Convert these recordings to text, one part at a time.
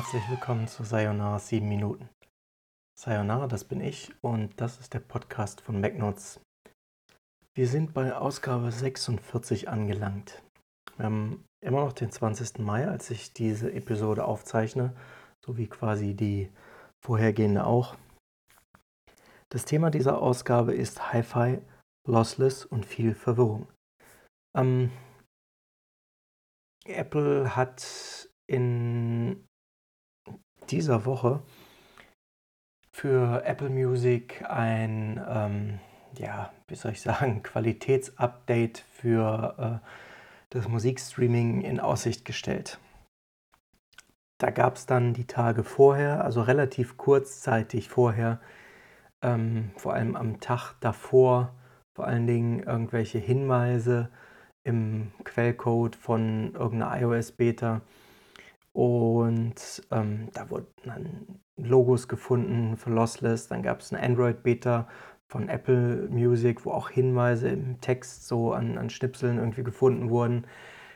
Herzlich willkommen zu Sayonara 7 Minuten. Sayonara, das bin ich und das ist der Podcast von MacNotes. Wir sind bei Ausgabe 46 angelangt. Wir haben immer noch den 20. Mai, als ich diese Episode aufzeichne, so wie quasi die vorhergehende auch. Das Thema dieser Ausgabe ist Hi-Fi, Lossless und viel Verwirrung. Ähm, Apple hat in dieser Woche für Apple Music ein, ähm, ja, wie soll ich sagen, Qualitätsupdate für äh, das Musikstreaming in Aussicht gestellt. Da gab es dann die Tage vorher, also relativ kurzzeitig vorher, ähm, vor allem am Tag davor, vor allen Dingen irgendwelche Hinweise im Quellcode von irgendeiner iOS-Beta. Und ähm, da wurden dann Logos gefunden für Lossless. Dann gab es eine Android-Beta von Apple Music, wo auch Hinweise im Text so an, an Schnipseln irgendwie gefunden wurden.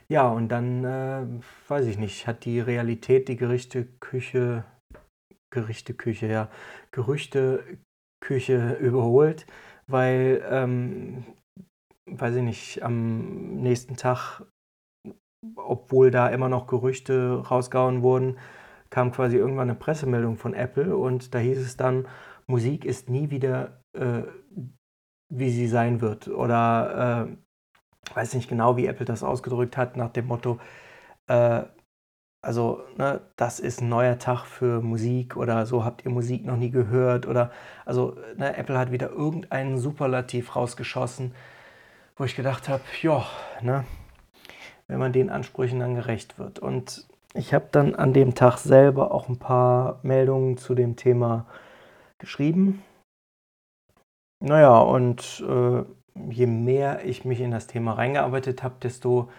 Ja, und dann, äh, weiß ich nicht, hat die Realität die Gerichteküche, Gerichteküche, ja, Gerüchteküche überholt, weil ähm, weiß ich nicht, am nächsten Tag, obwohl da immer noch Gerüchte rausgehauen wurden, kam quasi irgendwann eine Pressemeldung von Apple und da hieß es dann, Musik ist nie wieder, äh, wie sie sein wird. Oder äh, weiß nicht genau, wie Apple das ausgedrückt hat, nach dem Motto, äh, also ne, das ist ein neuer Tag für Musik oder so habt ihr Musik noch nie gehört oder also ne, Apple hat wieder irgendeinen Superlativ rausgeschossen, wo ich gedacht habe, ja, ne, wenn man den Ansprüchen dann gerecht wird. Und ich habe dann an dem Tag selber auch ein paar Meldungen zu dem Thema geschrieben. Naja, und äh, je mehr ich mich in das Thema reingearbeitet habe, desto,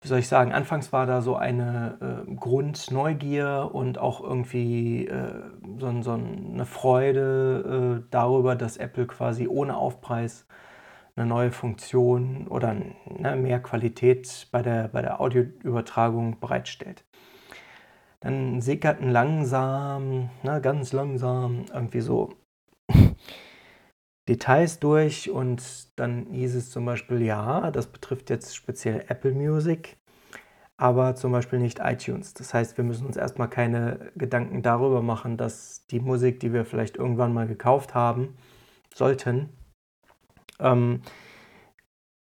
wie soll ich sagen, anfangs war da so eine äh, Grundneugier und auch irgendwie äh, so, so, eine Freude äh, darüber, dass Apple quasi ohne Aufpreis eine neue Funktion oder ne, mehr Qualität bei der, bei der Audioübertragung bereitstellt. Dann sickerten langsam, ne, ganz langsam irgendwie so Details durch und dann hieß es zum Beispiel, ja, das betrifft jetzt speziell Apple Music, aber zum Beispiel nicht iTunes. Das heißt, wir müssen uns erstmal keine Gedanken darüber machen, dass die Musik, die wir vielleicht irgendwann mal gekauft haben, sollten, ähm,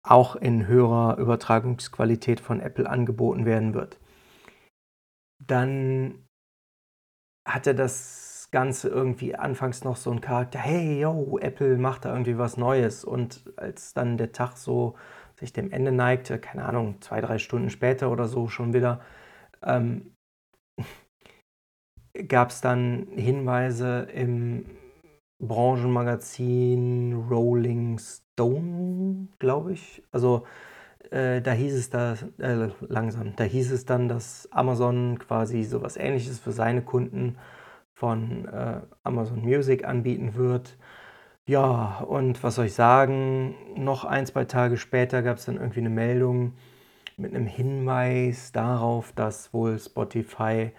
auch in höherer Übertragungsqualität von Apple angeboten werden wird. Dann hatte das Ganze irgendwie anfangs noch so einen Charakter, hey, yo, Apple macht da irgendwie was Neues. Und als dann der Tag so sich dem Ende neigte, keine Ahnung, zwei, drei Stunden später oder so schon wieder, ähm, gab es dann Hinweise im Branchenmagazin Rolling Stone, glaube ich. Also äh, da hieß es da äh, langsam, da hieß es dann, dass Amazon quasi sowas ähnliches für seine Kunden von äh, Amazon Music anbieten wird. Ja, und was soll ich sagen? Noch ein, zwei Tage später gab es dann irgendwie eine Meldung mit einem Hinweis darauf, dass wohl Spotify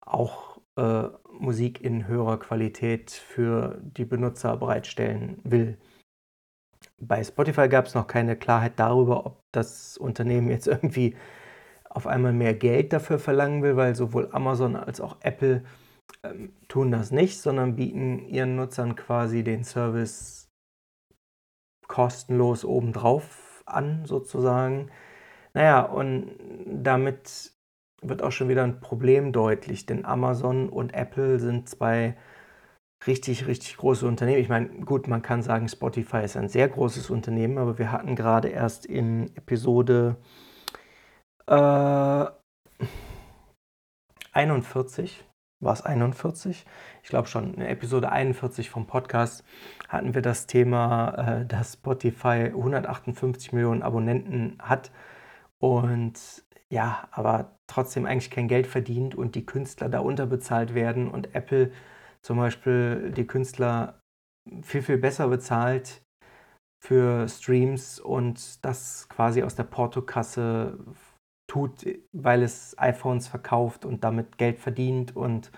auch äh, Musik in höherer Qualität für die Benutzer bereitstellen will. Bei Spotify gab es noch keine Klarheit darüber, ob das Unternehmen jetzt irgendwie auf einmal mehr Geld dafür verlangen will, weil sowohl Amazon als auch Apple ähm, tun das nicht, sondern bieten ihren Nutzern quasi den Service kostenlos obendrauf an, sozusagen. Naja, und damit wird auch schon wieder ein Problem deutlich, denn Amazon und Apple sind zwei richtig, richtig große Unternehmen. Ich meine, gut, man kann sagen, Spotify ist ein sehr großes Unternehmen, aber wir hatten gerade erst in Episode äh, 41, war es 41? Ich glaube schon, in Episode 41 vom Podcast hatten wir das Thema, äh, dass Spotify 158 Millionen Abonnenten hat und ja, aber trotzdem eigentlich kein Geld verdient und die Künstler da unterbezahlt werden und Apple zum Beispiel die Künstler viel, viel besser bezahlt für Streams und das quasi aus der Portokasse tut, weil es iPhones verkauft und damit Geld verdient und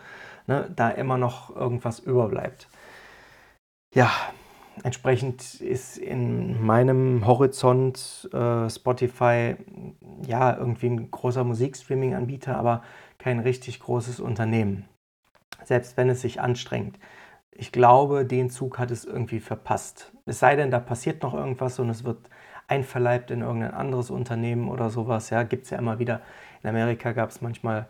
ne, da immer noch irgendwas überbleibt. Ja, entsprechend ist in meinem Horizont äh, Spotify ja irgendwie ein großer Musikstreaming-Anbieter, aber kein richtig großes Unternehmen. Selbst wenn es sich anstrengt. Ich glaube, den Zug hat es irgendwie verpasst. Es sei denn, da passiert noch irgendwas und es wird einverleibt in irgendein anderes Unternehmen oder sowas. Ja, gibt es ja immer wieder. In Amerika gab es manchmal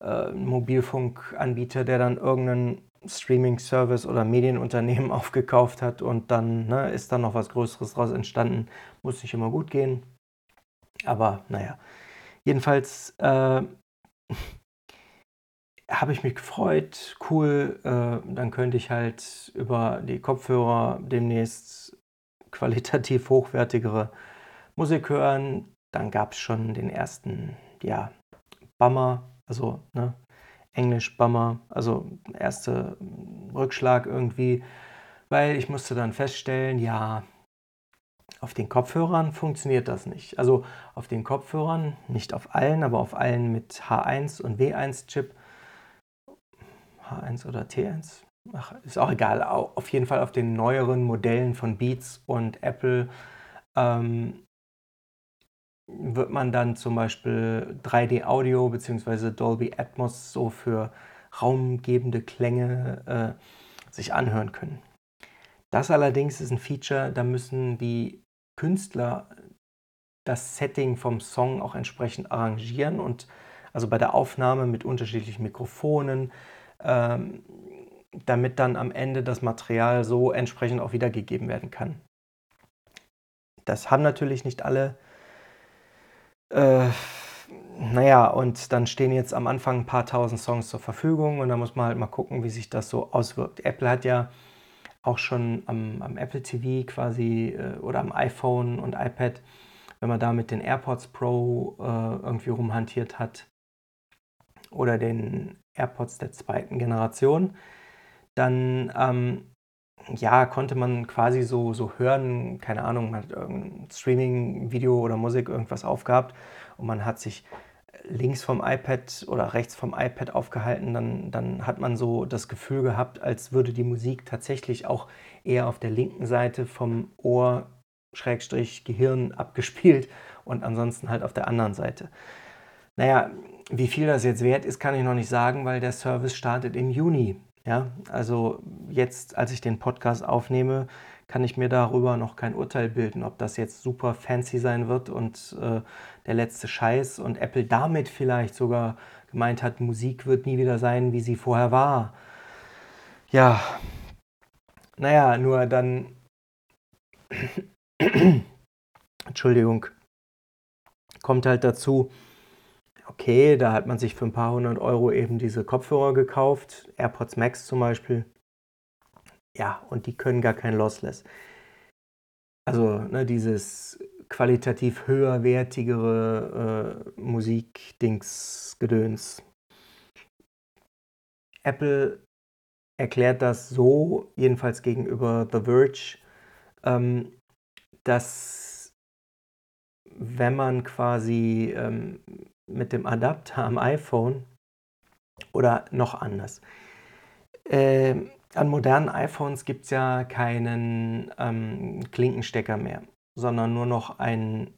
äh, einen Mobilfunkanbieter, der dann irgendeinen Streaming-Service oder Medienunternehmen aufgekauft hat und dann ne, ist dann noch was Größeres daraus entstanden. Muss nicht immer gut gehen. Aber naja. Jedenfalls äh, habe ich mich gefreut. Cool. Äh, dann könnte ich halt über die Kopfhörer demnächst qualitativ hochwertigere Musik hören. Dann gab es schon den ersten, ja, Bummer, also ne, Englisch Bummer, also erster Rückschlag irgendwie, weil ich musste dann feststellen, ja, auf den Kopfhörern funktioniert das nicht. Also auf den Kopfhörern, nicht auf allen, aber auf allen mit H1 und W1 Chip. H1 oder T1? Ach, ist auch egal. Auf jeden Fall auf den neueren Modellen von Beats und Apple ähm, wird man dann zum Beispiel 3D-Audio bzw. Dolby Atmos so für raumgebende Klänge äh, sich anhören können. Das allerdings ist ein Feature, da müssen die Künstler das Setting vom Song auch entsprechend arrangieren und also bei der Aufnahme mit unterschiedlichen Mikrofonen, ähm, damit dann am Ende das Material so entsprechend auch wiedergegeben werden kann. Das haben natürlich nicht alle äh, naja, und dann stehen jetzt am Anfang ein paar tausend Songs zur Verfügung und da muss man halt mal gucken, wie sich das so auswirkt. Apple hat ja auch schon am, am Apple TV quasi äh, oder am iPhone und iPad, wenn man da mit den AirPods Pro äh, irgendwie rumhantiert hat oder den AirPods der zweiten Generation, dann ähm, ja, konnte man quasi so, so hören, keine Ahnung, man hat irgendein Streaming-Video oder Musik irgendwas aufgehabt und man hat sich links vom iPad oder rechts vom iPad aufgehalten, dann, dann hat man so das Gefühl gehabt, als würde die Musik tatsächlich auch eher auf der linken Seite vom Ohr Schrägstrich Gehirn abgespielt und ansonsten halt auf der anderen Seite. Naja, wie viel das jetzt wert ist, kann ich noch nicht sagen, weil der Service startet im Juni. Ja, also jetzt, als ich den Podcast aufnehme, kann ich mir darüber noch kein Urteil bilden, ob das jetzt super fancy sein wird und äh, der letzte Scheiß. Und Apple damit vielleicht sogar gemeint hat, Musik wird nie wieder sein, wie sie vorher war. Ja, naja, nur dann, Entschuldigung, kommt halt dazu, okay, da hat man sich für ein paar hundert Euro eben diese Kopfhörer gekauft, AirPods Max zum Beispiel. Ja, und die können gar kein Lossless. Also ne, dieses qualitativ höherwertigere äh, Musikdings-Gedöns. Apple erklärt das so, jedenfalls gegenüber The Verge, ähm, dass wenn man quasi ähm, mit dem Adapter am iPhone oder noch anders. Äh, an modernen iPhones gibt es ja keinen ähm, Klinkenstecker mehr, sondern nur noch einen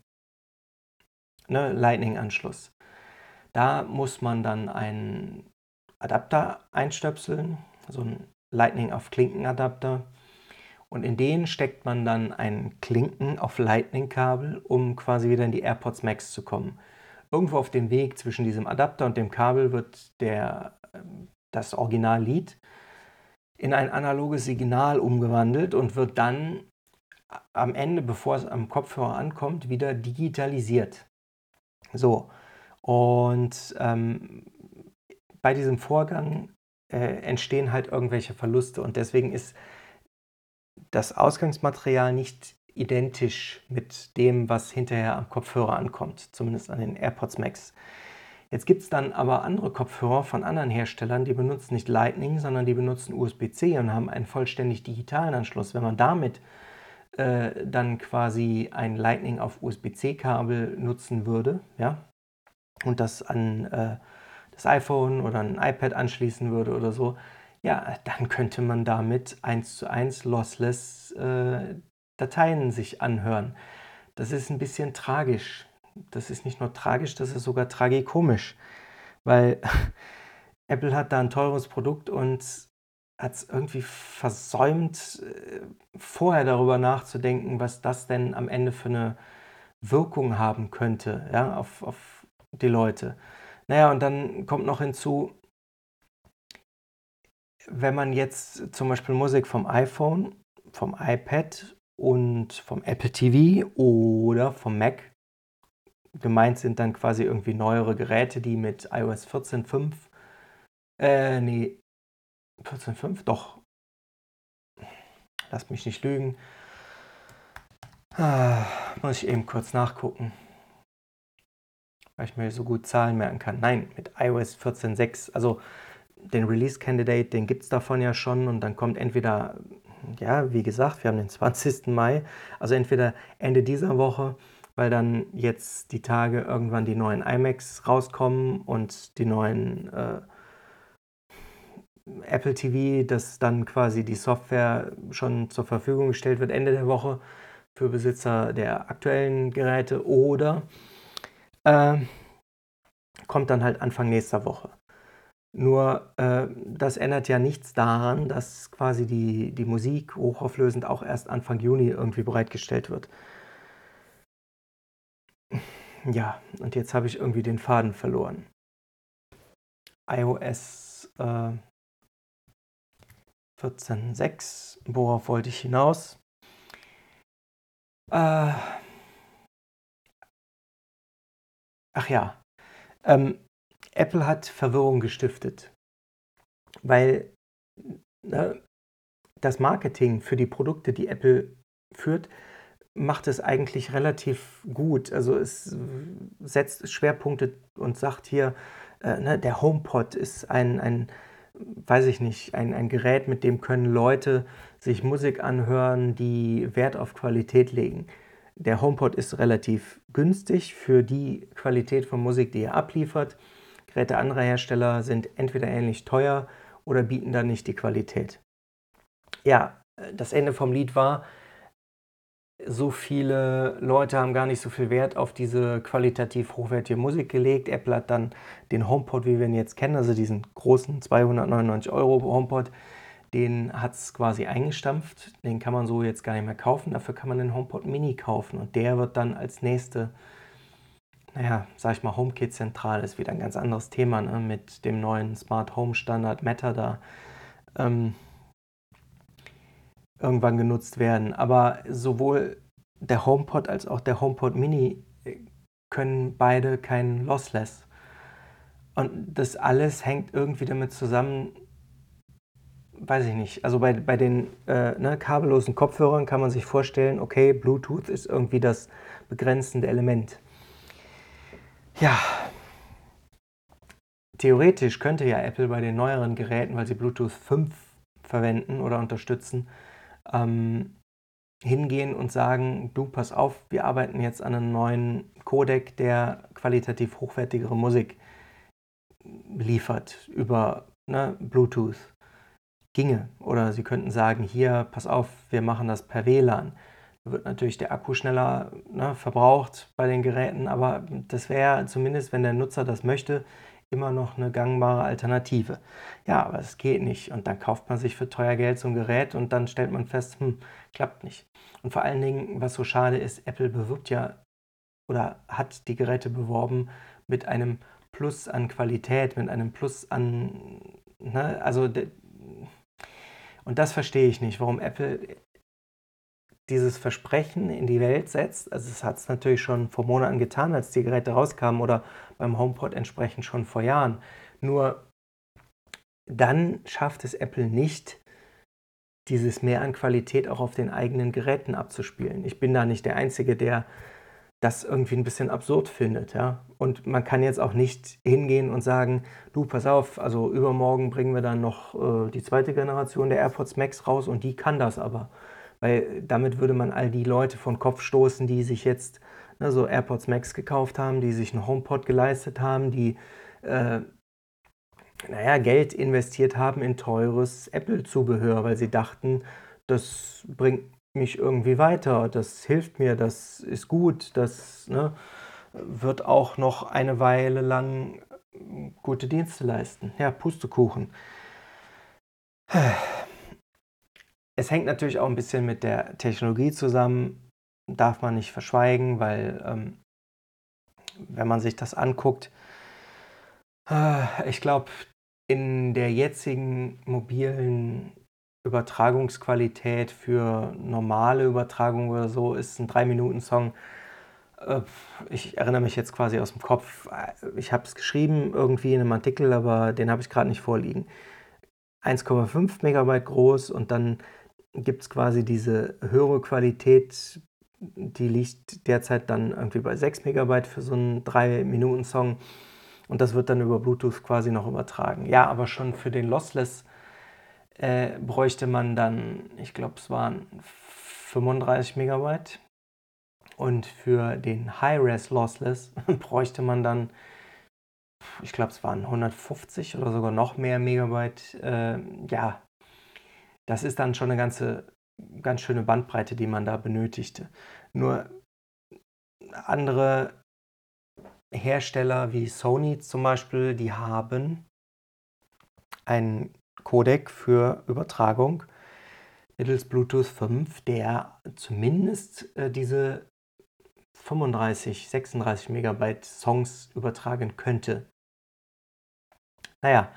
ne, Lightning-Anschluss. Da muss man dann einen Adapter einstöpseln, so ein Lightning auf Klinkenadapter. Und in den steckt man dann ein Klinken auf Lightning-Kabel, um quasi wieder in die AirPods Max zu kommen. Irgendwo auf dem Weg zwischen diesem Adapter und dem Kabel wird der, ähm, das Originallied in ein analoges Signal umgewandelt und wird dann am Ende, bevor es am Kopfhörer ankommt, wieder digitalisiert. So, und ähm, bei diesem Vorgang äh, entstehen halt irgendwelche Verluste und deswegen ist das Ausgangsmaterial nicht identisch mit dem, was hinterher am Kopfhörer ankommt, zumindest an den AirPods Max. Jetzt gibt es dann aber andere Kopfhörer von anderen Herstellern, die benutzen nicht Lightning, sondern die benutzen USB-C und haben einen vollständig digitalen Anschluss. Wenn man damit äh, dann quasi ein Lightning auf USB-C-Kabel nutzen würde, ja, und das an äh, das iPhone oder ein iPad anschließen würde oder so, ja, dann könnte man damit eins zu eins lossless äh, Dateien sich anhören. Das ist ein bisschen tragisch. Das ist nicht nur tragisch, das ist sogar tragikomisch, weil Apple hat da ein teures Produkt und hat es irgendwie versäumt, äh, vorher darüber nachzudenken, was das denn am Ende für eine Wirkung haben könnte, ja, auf, auf die Leute. Naja, und dann kommt noch hinzu, wenn man jetzt zum Beispiel Musik vom iPhone, vom iPad und vom Apple TV oder vom Mac, gemeint sind dann quasi irgendwie neuere Geräte, die mit iOS 14.5, äh, nee, 14.5, doch, lass mich nicht lügen, ah, muss ich eben kurz nachgucken weil ich mir so gut Zahlen merken kann. Nein, mit iOS 14.6, also den Release Candidate, den gibt es davon ja schon und dann kommt entweder, ja, wie gesagt, wir haben den 20. Mai, also entweder Ende dieser Woche, weil dann jetzt die Tage irgendwann die neuen iMacs rauskommen und die neuen äh, Apple TV, dass dann quasi die Software schon zur Verfügung gestellt wird Ende der Woche für Besitzer der aktuellen Geräte oder äh, kommt dann halt Anfang nächster Woche. Nur äh, das ändert ja nichts daran, dass quasi die, die Musik hochauflösend auch erst Anfang Juni irgendwie bereitgestellt wird. Ja, und jetzt habe ich irgendwie den Faden verloren. iOS äh, 14.6, worauf wollte ich hinaus? Äh, Ach ja, ähm, Apple hat Verwirrung gestiftet, weil ne, das Marketing für die Produkte, die Apple führt, macht es eigentlich relativ gut. Also es setzt Schwerpunkte und sagt hier, äh, ne, der HomePod ist ein, ein weiß ich nicht, ein, ein Gerät, mit dem können Leute sich Musik anhören, die Wert auf Qualität legen. Der HomePod ist relativ günstig für die Qualität von Musik, die er abliefert. Geräte anderer Hersteller sind entweder ähnlich teuer oder bieten dann nicht die Qualität. Ja, das Ende vom Lied war, so viele Leute haben gar nicht so viel Wert auf diese qualitativ hochwertige Musik gelegt. Apple hat dann den HomePod, wie wir ihn jetzt kennen, also diesen großen 299 Euro HomePod, den hat es quasi eingestampft. Den kann man so jetzt gar nicht mehr kaufen. Dafür kann man den HomePod Mini kaufen. Und der wird dann als nächste, naja, sag ich mal, HomeKit zentral. Ist wieder ein ganz anderes Thema ne? mit dem neuen Smart Home Standard Meta da. Ähm, irgendwann genutzt werden. Aber sowohl der HomePod als auch der HomePod Mini äh, können beide kein Lossless. Und das alles hängt irgendwie damit zusammen, weiß ich nicht, also bei, bei den äh, ne, kabellosen Kopfhörern kann man sich vorstellen, okay, Bluetooth ist irgendwie das begrenzende Element. Ja, theoretisch könnte ja Apple bei den neueren Geräten, weil sie Bluetooth 5 verwenden oder unterstützen, ähm, hingehen und sagen, du, pass auf, wir arbeiten jetzt an einem neuen Codec, der qualitativ hochwertigere Musik liefert über ne, Bluetooth ginge. Oder Sie könnten sagen, hier, pass auf, wir machen das per WLAN. Wird natürlich der Akku schneller ne, verbraucht bei den Geräten, aber das wäre zumindest, wenn der Nutzer das möchte, immer noch eine gangbare Alternative. Ja, aber es geht nicht. Und dann kauft man sich für teuer Geld so ein Gerät und dann stellt man fest, hm, klappt nicht. Und vor allen Dingen, was so schade ist, Apple bewirbt ja oder hat die Geräte beworben mit einem Plus an Qualität, mit einem Plus an, ne, also und das verstehe ich nicht, warum Apple dieses Versprechen in die Welt setzt. Also es hat es natürlich schon vor Monaten getan, als die Geräte rauskamen oder beim HomePod entsprechend schon vor Jahren. Nur dann schafft es Apple nicht, dieses Mehr an Qualität auch auf den eigenen Geräten abzuspielen. Ich bin da nicht der Einzige, der das irgendwie ein bisschen absurd findet. Ja? Und man kann jetzt auch nicht hingehen und sagen, du, pass auf, also übermorgen bringen wir dann noch äh, die zweite Generation der AirPods Max raus und die kann das aber. Weil damit würde man all die Leute von Kopf stoßen, die sich jetzt ne, so AirPods Max gekauft haben, die sich einen HomePod geleistet haben, die äh, naja, Geld investiert haben in teures Apple-Zubehör, weil sie dachten, das bringt mich irgendwie weiter, das hilft mir, das ist gut, das ne, wird auch noch eine Weile lang gute Dienste leisten. Ja, Pustekuchen. Es hängt natürlich auch ein bisschen mit der Technologie zusammen, darf man nicht verschweigen, weil ähm, wenn man sich das anguckt, äh, ich glaube, in der jetzigen mobilen Übertragungsqualität für normale Übertragung oder so ist ein 3-Minuten-Song. Äh, ich erinnere mich jetzt quasi aus dem Kopf. Ich habe es geschrieben irgendwie in einem Artikel, aber den habe ich gerade nicht vorliegen. 1,5 Megabyte groß und dann gibt es quasi diese höhere Qualität, die liegt derzeit dann irgendwie bei 6 Megabyte für so einen 3-Minuten-Song. Und das wird dann über Bluetooth quasi noch übertragen. Ja, aber schon für den Lossless äh, bräuchte man dann, ich glaube, es waren 35 Megabyte. Und für den High-Res Lossless bräuchte man dann, ich glaube, es waren 150 oder sogar noch mehr Megabyte. Äh, ja, das ist dann schon eine ganze, ganz schöne Bandbreite, die man da benötigte. Nur andere Hersteller wie Sony zum Beispiel, die haben einen Codec für Übertragung mittels Bluetooth 5, der zumindest äh, diese 35, 36 Megabyte Songs übertragen könnte. Naja,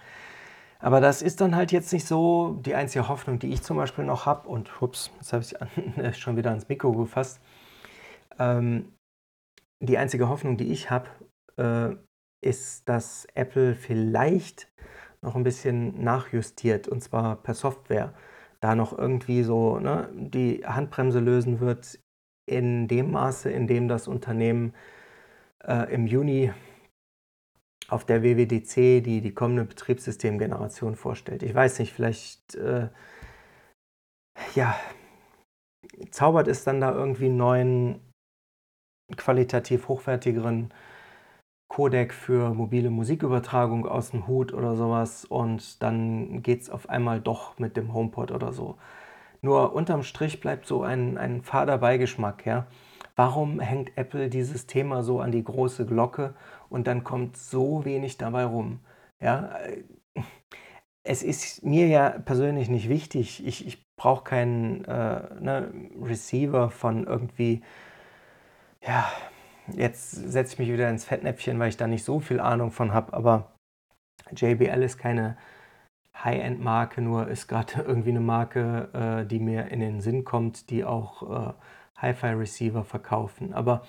aber das ist dann halt jetzt nicht so die einzige Hoffnung, die ich zum Beispiel noch habe. Und ups, jetzt habe ich schon wieder ans Mikro gefasst. Ähm, die einzige Hoffnung, die ich habe, äh, ist, dass Apple vielleicht noch ein bisschen nachjustiert und zwar per Software. Da noch irgendwie so ne, die Handbremse lösen wird in dem Maße, in dem das Unternehmen äh, im Juni auf der WWDC die, die kommende Betriebssystemgeneration vorstellt. Ich weiß nicht, vielleicht äh, ja, zaubert es dann da irgendwie einen neuen, qualitativ hochwertigeren Codec für mobile Musikübertragung aus dem Hut oder sowas und dann geht es auf einmal doch mit dem HomePod oder so. Nur unterm Strich bleibt so ein, ein fader Beigeschmack, ja. Warum hängt Apple dieses Thema so an die große Glocke und dann kommt so wenig dabei rum? Ja, es ist mir ja persönlich nicht wichtig. Ich, ich brauche keinen äh, ne, Receiver von irgendwie, ja, Jetzt setze ich mich wieder ins Fettnäpfchen, weil ich da nicht so viel Ahnung von habe, aber JBL ist keine High-End-Marke, nur ist gerade irgendwie eine Marke, äh, die mir in den Sinn kommt, die auch äh, Hi-Fi-Receiver verkaufen. Aber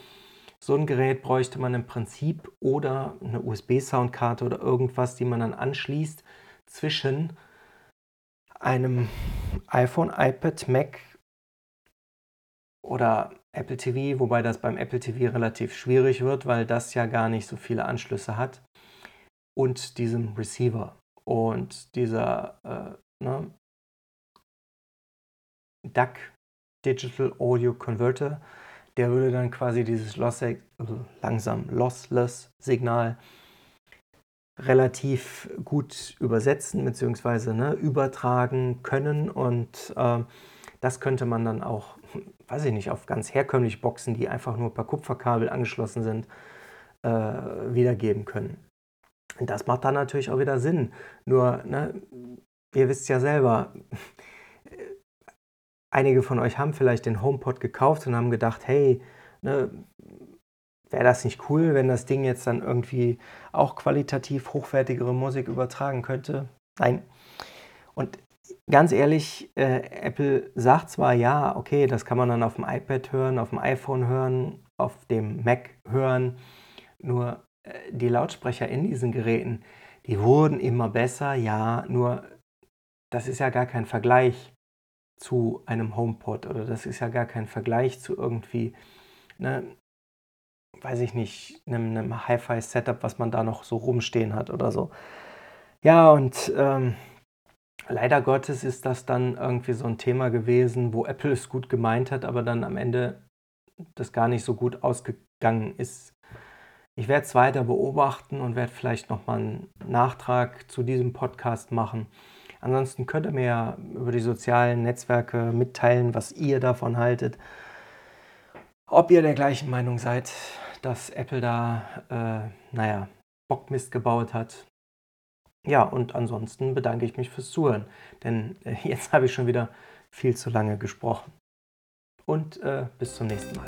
so ein Gerät bräuchte man im Prinzip oder eine USB-Soundkarte oder irgendwas, die man dann anschließt zwischen einem iPhone, iPad, Mac oder Apple TV, wobei das beim Apple TV relativ schwierig wird, weil das ja gar nicht so viele Anschlüsse hat. Und diesem Receiver. Und dieser äh, ne, DAC Digital Audio Converter, der würde dann quasi dieses Loss äh, langsam lossless Signal relativ gut übersetzen bzw. Ne, übertragen können und äh, das könnte man dann auch weiß ich nicht, auf ganz herkömmliche Boxen, die einfach nur per Kupferkabel angeschlossen sind, äh, wiedergeben können. Das macht dann natürlich auch wieder Sinn. Nur, ne, ihr wisst ja selber, einige von euch haben vielleicht den HomePod gekauft und haben gedacht, hey, ne, wäre das nicht cool, wenn das Ding jetzt dann irgendwie auch qualitativ hochwertigere Musik übertragen könnte? Nein. Und ganz ehrlich, äh, Apple sagt zwar, ja, okay, das kann man dann auf dem iPad hören, auf dem iPhone hören, auf dem Mac hören, nur die Lautsprecher in diesen Geräten, die wurden immer besser, ja, nur das ist ja gar kein Vergleich zu einem HomePod oder das ist ja gar kein Vergleich zu irgendwie, ne, weiß ich nicht, einem, einem Hi-Fi-Setup, was man da noch so rumstehen hat oder so. Ja, und ähm, Leider Gottes ist das dann irgendwie so ein Thema gewesen, wo Apple es gut gemeint hat, aber dann am Ende das gar nicht so gut ausge ausgegangen ist. Ich werde es weiter beobachten und werde vielleicht nochmal einen Nachtrag zu diesem Podcast machen. Ansonsten könnt ihr mir ja über die sozialen Netzwerke mitteilen, was ihr davon haltet. Ob ihr der gleichen Meinung seid, dass Apple da, äh, naja, Bockmist gebaut hat. Ja, und ansonsten bedanke ich mich fürs Zuhören, denn äh, jetzt habe ich schon wieder viel zu lange gesprochen. Und äh, bis zum nächsten Mal.